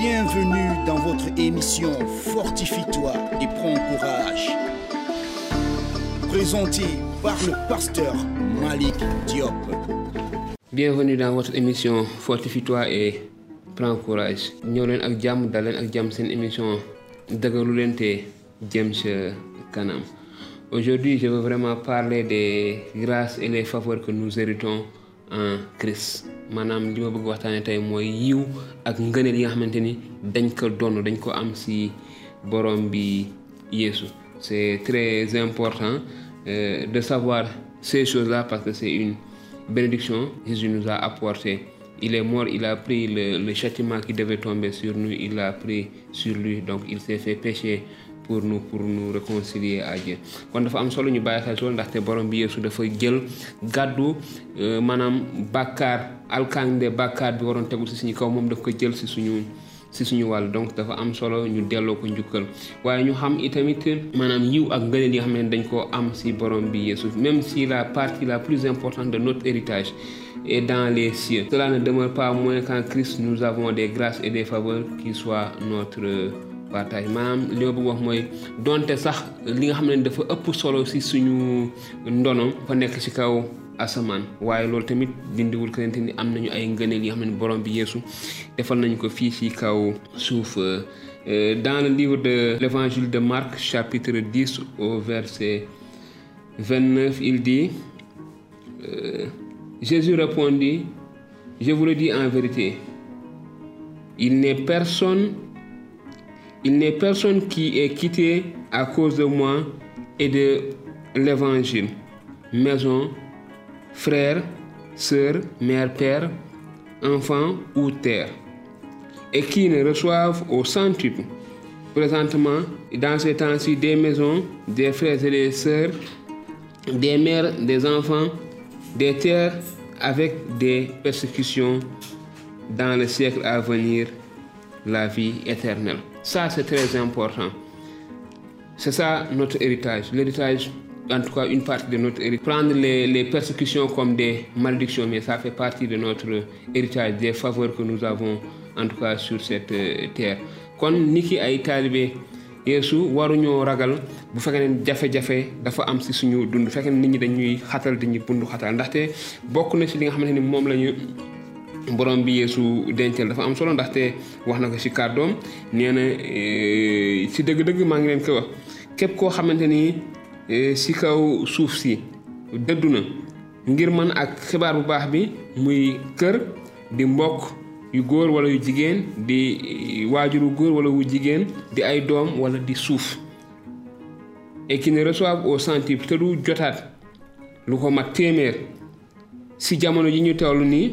Bienvenue dans votre émission Fortifie-toi et prends courage. Présenté par le pasteur Malik Diop. Bienvenue dans votre émission Fortifie-toi et prends courage. ñëw leen ak jàmm émission dëgëru kanam. Aujourd'hui, je veux vraiment parler des grâces et les faveurs que nous héritons C'est très important euh, de savoir ces choses-là parce que c'est une bénédiction Jésus nous a apporté il est mort il a pris le, le châtiment qui devait tomber sur nous il l'a pris sur lui donc il s'est fait pécher pour nous pour nous réconcilier à Dieu. Kon dafa am solo ñu bàyyi xel loolu ndaxte borom bi Yeesu dafa jël gàddu maanaam bàkkaar alkande bàkkaar bi waroon tegu si suñu kaw moom daf ko jël si suñu si suñu wàll. Donc dafa am solo ñu delloo ko njukkal. Waaye ñu xam itamit maanaam yiw ak ngëneel yi nga xam ne dañ koo am si borom bi Yeesu. Même si la partie la plus importante de notre héritage est dans les cieux. Cela ne demeure pas moins qu'en Christ nous avons des grâces et des faveurs qui soient notre partage maanaam li ma bëgg wax mooy donte sax li nga xam ne dafa ëpp solo si suñu ndono fa nekk ci kaw asamaan. Waaye loolu tamit dindiwul que ni am nañu ay ngëneel yi nga xam ne borom bi Yeesu defal nañu ko fii ci kaw suuf. Dans le livre de l'évangile de Marc chapitre 10 au verset 29 il dit euh, Jésus répondit je vous le dis en vérité il n'est personne il n'est personne qui est quitté à cause de moi et de l'évangile. Maison, frères, sœurs, mère, père, enfants ou terre. Et qui ne reçoivent au centuple. Présentement, dans ces temps-ci, des maisons, des frères et des sœurs, des mères, des enfants, des terres avec des persécutions dans le siècle à venir, la vie éternelle. Ça, c'est très important. C'est ça notre héritage. L'héritage, en tout cas, une partie de notre héritage. Prendre les, les, persécutions comme des malédictions, mais ça fait partie de notre héritage, des faveurs que nous avons, en tout cas, sur cette terre. kon ni ki ay taalibe Yeesu waruñoo ragal bu fekkee ne jafe-jafe dafa am si suñu dund fekkee nit ñi dañuy xatal dañuy bundu xatal ndaxte bokk na si li nga xamante ni moom la ñu borom bi Yeesu dencal dafa am solo ndaxte wax na ko ci kàddoom nee na ci dëgg-dëgg maa ngi leen ko wax képp koo xamante ni ci kaw suuf si dëddu na ngir man ak xibaar bu baax bi muy kër di mbokk yu góor walla yu jigéen di waajuru góor walla wu jigéen di ay doom walla di suuf. Et qui ne reçoivent au centuple te du jotaat lu ko mat téeméer. Ci jamono ji ñu toll nii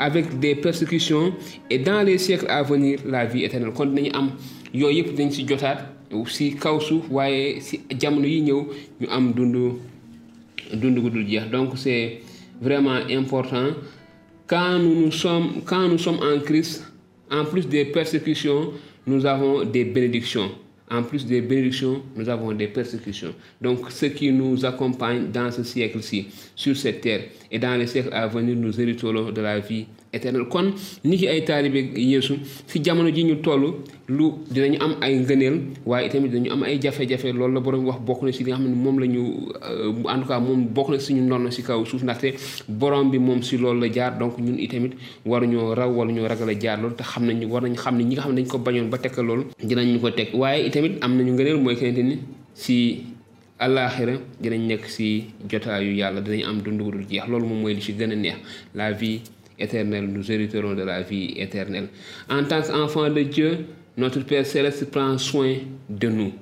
avec des persécutions et dans les siècles à venir la vie éternelle. Kon dañu am yooyu yëpp dañ ci jotaat ci kaw suuf waaye ci jamono yi ñëw ñu am dund dund gu jeex. Donc c'est vraiment important. Quand nous nous sommes quand nous sommes en Christ en plus des persécutions nous avons des bénédictions en plus des bénédictions, nous avons des persécutions. Donc, ce qui nous accompagne dans ce siècle-ci, sur cette terre, et dans les siècles à venir, nous hériterons de la vie éternelle. kon ni ki ay taalibe Yeesu fi jamono ji ñu toll lu dinañu am ay ngëneel waaye itamit dañu am ay jafe-jafe. Loolu la borom wax bokk si nga xam ne moom la ñu en tout cas moom bokk suñu ndonn si kaw suuf ndaxte borom bi moom si loolu la jaar. Donc ñun itamit waruñoo raw wala ñoo ragal a jaar te xam nañu war nañ xam ne ñi nga xam ne dañ ko bañoon ba tekk loolu dinañ ñu ko teg waaye itamit am nañu ngëneel mooy kente ni si àllaaxira dinañ nekk si jotaayu yàlla dinañ am dund gu jeex. Loolu moom mooy li ci gën a neex. La vie éternelle nous hériterons de la vie éternelle. En tant qu'enfant de Dieu notre Père céleste prend soin de nous.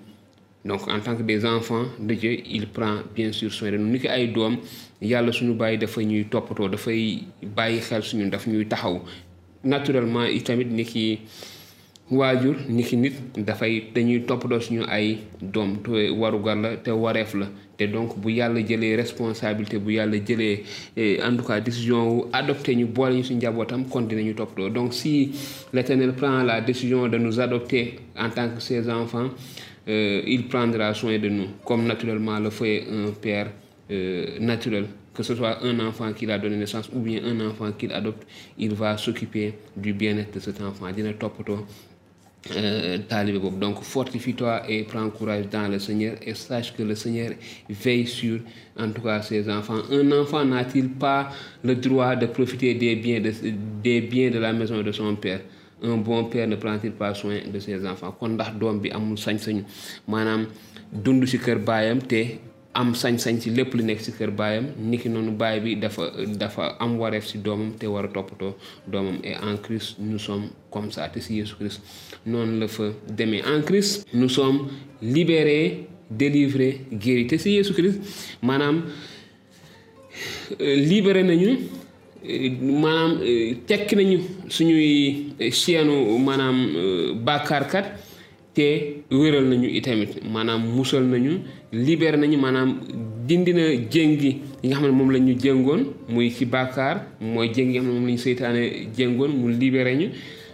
Donc en tant que des enfants de Dieu il prend bien sûr soin de nous. Ni ki ay doom yàlla suñu bàyyi dafa ñuy toppatoo dafay bàyyi xel suñu daf ñuy taxaw. Naturellement itamit ni ki waajur niki nit dafay dañuy toppatoo suñu ay doom. Te warugar la te wareef la te donc bu yàlla jëlee responsabilité bu yàlla jëlee en tout cas décision wu adopté ñu boole ñu si njabootam kon dinañu toppatoo. Donc si l'Éternel prend la décision de nous adopter en tant que ses enfants euh, il prendra soin de nous comme naturellement le fait un père euh, naturel. Que ce soit un enfant qu'il a donné naissance ou bien un enfant qu'il adopte il va s'occuper du bien-être de cet enfant. Dina toppatoo boobu. Donc fortifie-toi et prends courage dans le Seigneur et sache que le Seigneur veille sur en tout cas ses enfants. Un enfant n'a-t-il pas le droit de profiter des biens de des biens de la maison de son père? Un bon père ne prend-il pas soin de ses enfants? Am sañ-sañ ci lépp lu nekk ci kër baayam niki noonu baay bi dafa dafa am wareef ci doomam te war a toppatoo doomam. Et en Christ nous comme ça te Christ. Noonu la fa demee. En Christ nous sommes libérés délivrés guéris. Te ci Jésus Christ maanaam libéré nañu maanaam tekki nañu suñuy seenu maanaam bàkkaarkat te wéral nañu itamit maanaam musal nañu libéré nañu maanaam dindi na jéngi yi nga xam ne moom la ñu jéngoon muy ci bàkkaar mooy jéngi yi nga xam ne moom la ñu seytaane mu libéré ñu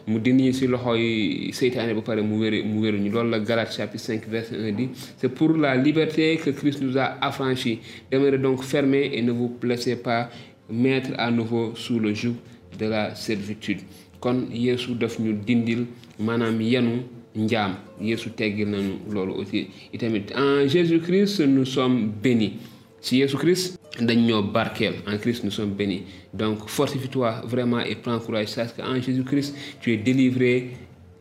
mu dindi ñu ci loxoy seytaane ba pare mu wér mu wéruñu loolu la Galates chapitre 5 verset 1 dit c'est pour la liberté que Christ nous a affranchis. Demeurez donc fermés et ne vous laissez pas mettre à nouveau sous le joug de la servitude. Kon Yeesu daf ñu dindil maanaam yenu en Jésus-Christ nous sommes bénis. Si ñoo barkeel. En Christ nous sommes bénis. Donc fortifie-toi vraiment et prends courage. Sache qu'en Jésus-Christ tu es délivré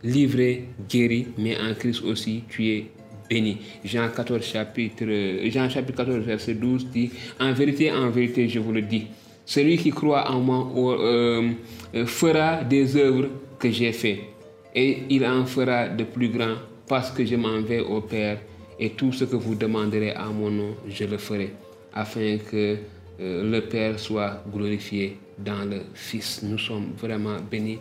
livré guéri. Mais en Christ aussi tu es béni. Jean 14 chapitre Jean chapitre 14 verset 12 dit en vérité en vérité je vous le dis. Celui qui croit en moi euh, euh, fera des œuvres que j'ai fait et il en fera de plus grands parce que je m'en vais au Père et tout ce que vous demanderez à mon nom je le ferai afin que euh, le Père soit glorifié dans le Fils. Nous sommes vraiment bénis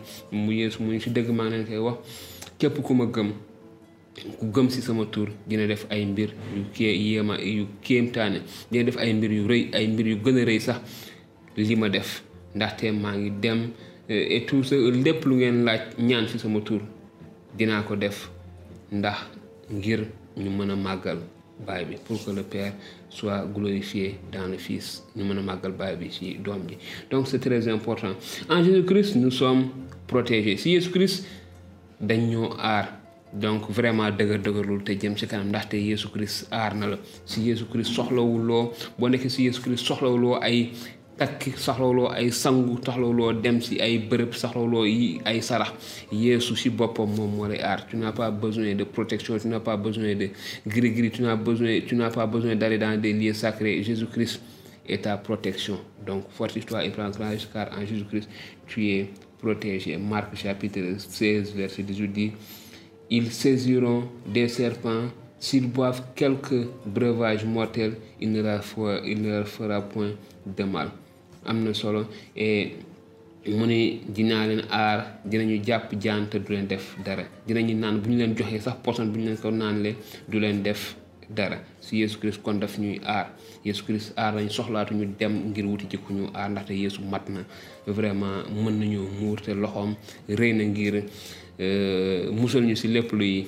et tout ce lépp lu ngeen laaj ñaan ci sama tur dinaa ko def ndax ngir ñu mën a màggal baay bi pour que le Père soit glorifié dans le Fils ñu mën a màggal baay bi ci doom ji. Donc c'est très important. En Jésus-Christ nous sommes protégés. Si Jésus-Christ dañ ñoo aar donc vraiment dëgër dëgërlul te jëm ci kanam ndaxte Jésus Christ aar na la. Si Jésus Christ soxlawuloo boo nekkee si Jésus Christ soxlawuloo ay ay sangu dem si ay bërëb yi ay sarax. Yeesu si boppam moom moo lay aar. Tu n'as pas besoin de protection tu n'as pas besoin de tu besoin tu pas besoin d'aller dans des lieux sacrés. Jésus-Christ est ta protection. Donc fortifie-toi et prends courage car en Jésus-Christ tu es protégé. Marc chapitre 16 verset 18 dit ils saisiront des serpents. S'ils boivent quelques breuvages mortels il ne leur fera, il ne leur fera point de mal am na solo mu ne dinaa leen aar dinañu jàpp def dara. Dinañu naan bu ñu leen joxee sax bu ñu leen ko leen def dara. Si Yeesu Christ kon daf ñuy aar. Yeesu Christ aar soxlaatu ñu dem ngir wuti ci ku ñu aar vraiment mën nañu muur te loxoom rëy na ngir musal ñu si lépp luy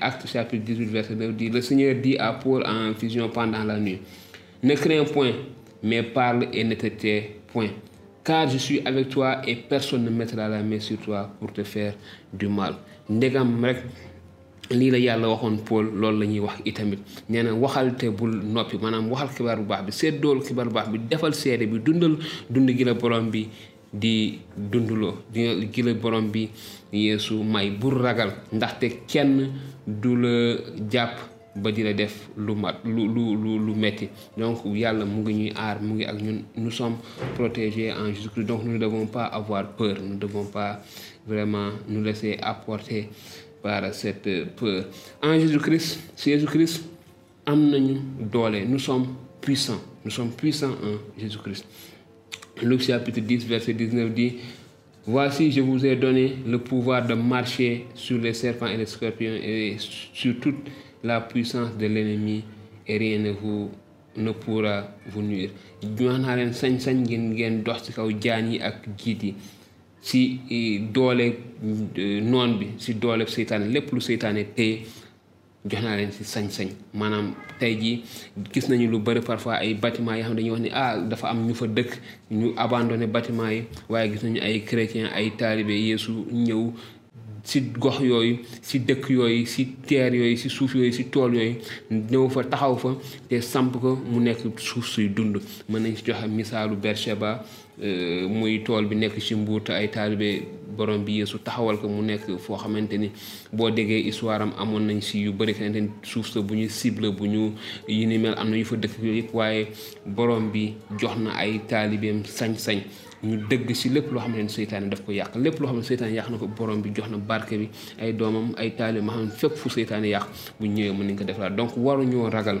acte chapitre 18 verset 9 dit le Seigneur dit à Paul en vision pendant la nuit ne crains point mais parle et ne te tais point. Car je suis avec toi et personne ne mettra la main sur toi pour te faire du mal. Ndegam rek la yàlla waxoon Paul loolu la ñuy wax itamit. Nee na waxal te bul noppi maanaam waxal xibaar bu baax bi seddool xibaar bu baax bi defal seede bi dundal dund gi la borom bi di dunduloo di gi la borom bi Yeesu may. Bul ragal ndaxte kenn du la jàpp ba di la def lu mat lu lu lu lu metti. Donc mu ngi ñuy aar mu ngi nous sommes protégés en Jésus-Christ. Donc nous ne devons pas avoir peur. Nous ne devons pas vraiment nous laisser apporter par cette peur. En Jésus-Christ si Jésus-Christ am nañu nous sommes puissants. Nous sommes puissants en Jésus-Christ. Luc chapitre 10 verset 19 dit Voici, je vous ai donné le pouvoir de marcher sur les serpents et les scorpions et sur toute la puissance de l'ennemi et rien ne vous ne pourra vous nuire. Naa leen sañ-sañ ngeen ngeen dox ci kaw jaan yi ak jiit yi si doole noon bi si doole seytaane lépp lu seytaane téye jox naa leen si sañ-sañ. Maanaam tey jii gis nañu lu bëri parfois ay bâtiment yoo xam dañuy wax ni ah dafa am ñu fa dëkk ñu abandonné bâtiment yi waaye gis nañu ay chrétien ay taalibe yeesu ñëw si gox yooyu si dëkk yooyu si teer yooyu si suuf yooyu si tool yooyu ñëw fa taxaw fa te samp ko mu nekk suuf suy dund. Mën nañ si joxe misaalu Bercheba muy tool bi nekk ci Mbuur te ay taalibe borom bi taxawal ko mu nekk foo xamante ni boo déggee histoire am amoon nañ si yu bëri suuf sa bu ñu cible bu ñu yi ni am na yu fa dëkk yëpp waaye borom bi jox na ay taalibeem sañ-sañ. Ñu dëgg si lépp loo xam ne seytaane daf ko yàq. Lépp loo xam ne seytaane yàq na ko borom bi jox na barke bi ay doomam ay taalibe ma xam ne fépp fu seytaane yàq bu ñëwee mën nañ ko defaraat. Donc waruñoo ragal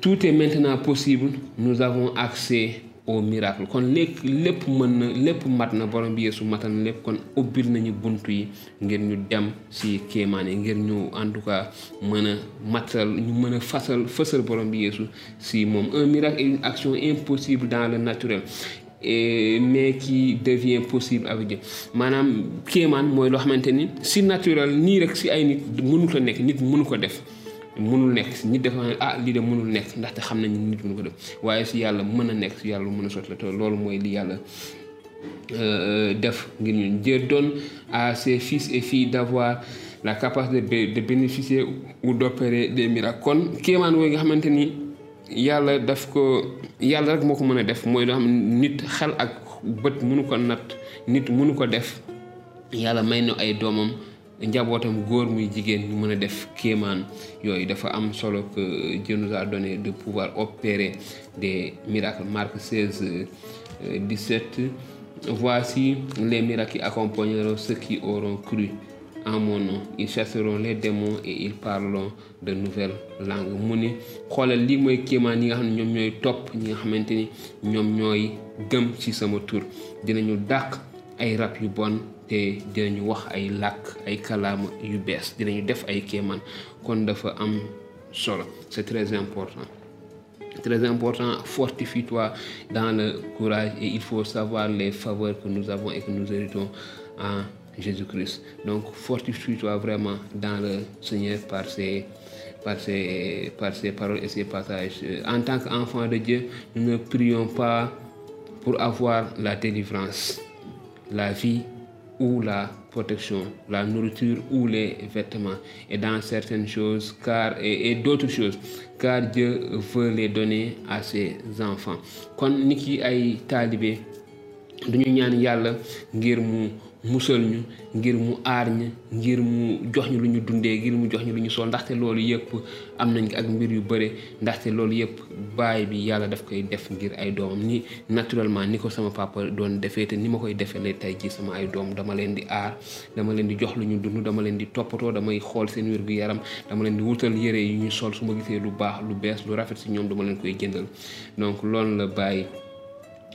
tout est maintenant possible. Nous avons accès au miracle. Kon lépp lépp mën na lépp mat na. Borom bi Yeesu matal na lépp. Kon ubbil nañu buntu yi ngir si kéemaan yi ngir ñu en tout cas mën a matal ñu mën a fasal fësal borom bi si moom. Un miracle est une action impossible dans le naturel et mais qui devient possible avec Dieu. Maanaam kéemaan mooy loo xamante ni si naturel nii rek si ay nit mënut a nekk nit mënu ko mënul nekk. Nit dafa ne ah lii de mënul nekk ndaxte xam nañ nit mënu ko def. Waaye si yàlla mën a nekk si yàlla mën a sotti la te loolu mooy li yàlla def ngir ñun Dieu donne à ses fils et filles d'avoir la capacité de bénéficier ou d'opérer des miracles. Kon kéemaan yooyu nga xamante ni yàlla daf ko yàlla rek moo ko mën a def. Mooy loo xam nit xel ak bët mënu ko natt nit mënu ko def. Yàlla may na ay doomam njabootam góor muy jigéen ñu mën a def kéemaan yooyu dafa am solo que Dieu nous a donné de pouvoir opérer des miracles. Marc 16 17 voici les miracles qui accompagneront ceux qui auront cru en mon nom. Ils chasseront les démons et ils parleront de nouvelles langues. Mu ni xoolal lii mooy kéemaan yi nga xam ne ñoom ñooy topp ñi nga xamante ni ñoom ñooy gëm ci sama tur. Dinañu dàq ay rab yu bon te dinañu wax ay làkk ay kalaama yu bees dinañu def ay kon dafa am solo c'est très important. Très important fortifie-toi dans le courage et il faut savoir les faveurs que nous avons et que nous héritons en Jésus-Christ. Donc fortifie-toi vraiment dans le Seigneur par ses par ses par ses paroles et ses passages. En tant qu'enfant de Dieu nous ne prions pas pour avoir la délivrance la vie ou la protection, la nourriture ou les vêtements, et dans certaines choses, car et, d'autres choses, car Dieu veut les donner à ses enfants. kon nit ki ay taalibe duñu ñaan yàlla ngir mu musal ñu ngir mu aar ñu ngir mu jox ñu lu ñu dundee ngir mu jox ñu lu ñu sol ndaxte loolu yëpp am nañ ak mbir yu bëre ndaxte loolu yëpp baay bi yàlla daf koy def ngir ay doomam. Ni naturellement ni ko sama papa doon defee te ni ma koy defee la tey ji sama ay doom dama leen di aar dama leen di jox lu ñu dund dama leen di toppatoo damay xool seen wér gu yaram dama leen di wutal yére yu ñu sol su ma gisee lu baax lu bees lu rafet si ñoom dama leen koy jëndal.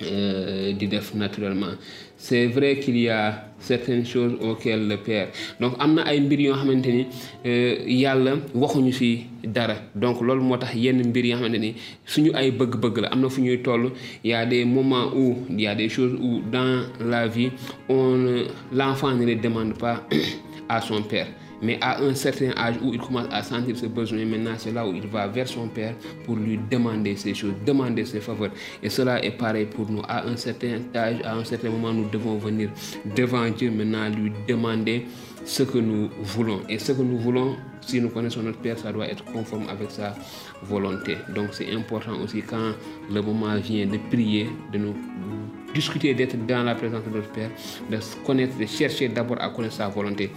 Euh, di def naturellement. C'est vrai qu'il y a certaines choses auxquelles le Père. Donc am na ay mbir yoo xamante ni yàlla waxuñu ci dara. Donc loolu moo tax yenn mbir yoo xamante ni suñu ay bëgg-bëgg la. Am na fu ñuy toll. Y a des moments où il y a des choses où dans la vie on l'enfant ne les demande pas à son père mais à un certain âge où il commence à sentir ses besoins, maintenant c'est là où il va vers son père pour lui demander ces choses, demander ses faveurs. Et cela est pareil pour nous. À un certain âge, à un certain moment, nous devons venir devant Dieu maintenant lui demander ce que nous voulons. Et ce que nous voulons, si nous connaissons notre Père, ça doit être conforme avec sa volonté. Donc c'est important aussi quand le moment vient de prier, de nous discuter, d'être dans la présence de notre Père, de connaître, de chercher d'abord à connaître sa volonté.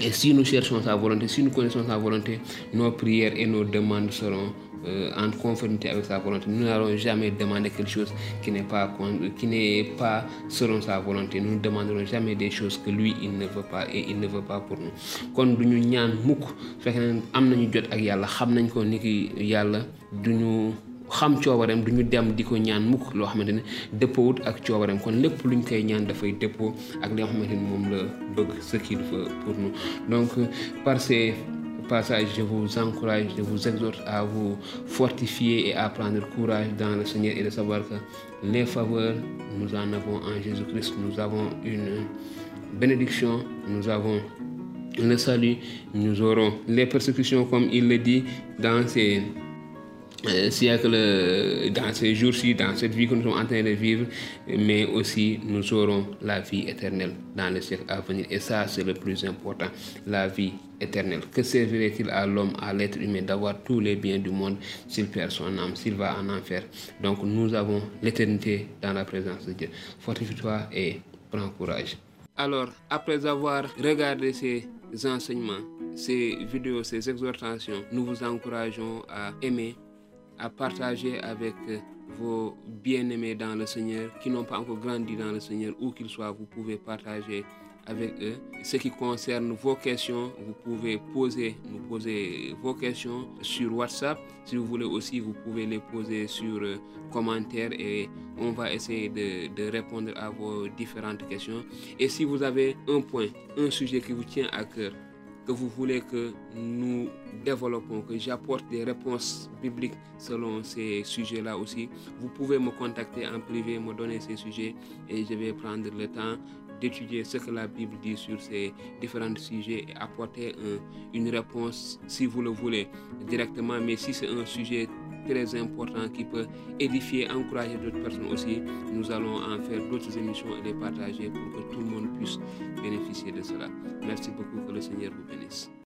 Et si nous cherchons sa volonté, si nous connaissons sa volonté, nos prières et nos demandes seront euh, en conformité avec sa volonté. Nous n'allons jamais demander quelque chose qui n'est pas, qui n'est pas selon sa volonté. Nous ne demanderons jamais des choses que lui, il ne veut pas et il ne veut pas pour nous. Kon nañu jot donc par ces passages je vous encourage je vous exhorte à vous fortifier et à prendre courage dans le Seigneur et de savoir que les faveurs nous en avons en Jésus-Christ. Nous avons une bénédiction nous avons le salut nous aurons les persécutions comme il le dit dans ces siècle dans ces jours-ci, dans cette vie que nous sommes en train de vivre, mais aussi nous aurons la vie éternelle dans le siècle à venir. Et ça, c'est le plus important, la vie éternelle. Que servirait-il à l'homme, à l'être humain, d'avoir tous les biens du monde s'il perd son âme, s'il va en enfer? Donc nous avons l'éternité dans la présence de Dieu. Fortifie-toi et prends courage. Alors, après avoir regardé ces enseignements, ces vidéos, ces exhortations, nous vous encourageons à aimer à partager avec vos bien-aimés dans le Seigneur qui n'ont pas encore grandi dans le Seigneur, où qu'ils soient, vous pouvez partager avec eux. Ce qui concerne vos questions, vous pouvez poser, nous poser vos questions sur WhatsApp. Si vous voulez aussi, vous pouvez les poser sur euh, commentaires et on va essayer de répondre à vos différentes questions. Et si vous avez un point, un sujet qui vous tient à cœur, que vous voulez que nous développons, que j'apporte des réponses bibliques selon ces sujets-là aussi, vous pouvez me contacter en privé, me donner ces sujets et je vais prendre le temps d'étudier ce que la Bible dit sur ces différents sujets et apporter un, une réponse si vous le voulez directement. Mais si c'est un sujet très important qui peut édifier, encourager d'autres personnes aussi, nous allons en faire d'autres émissions et les partager pour que tout le monde puisse bénéficier de cela. Merci beaucoup, que le Seigneur vous bénisse.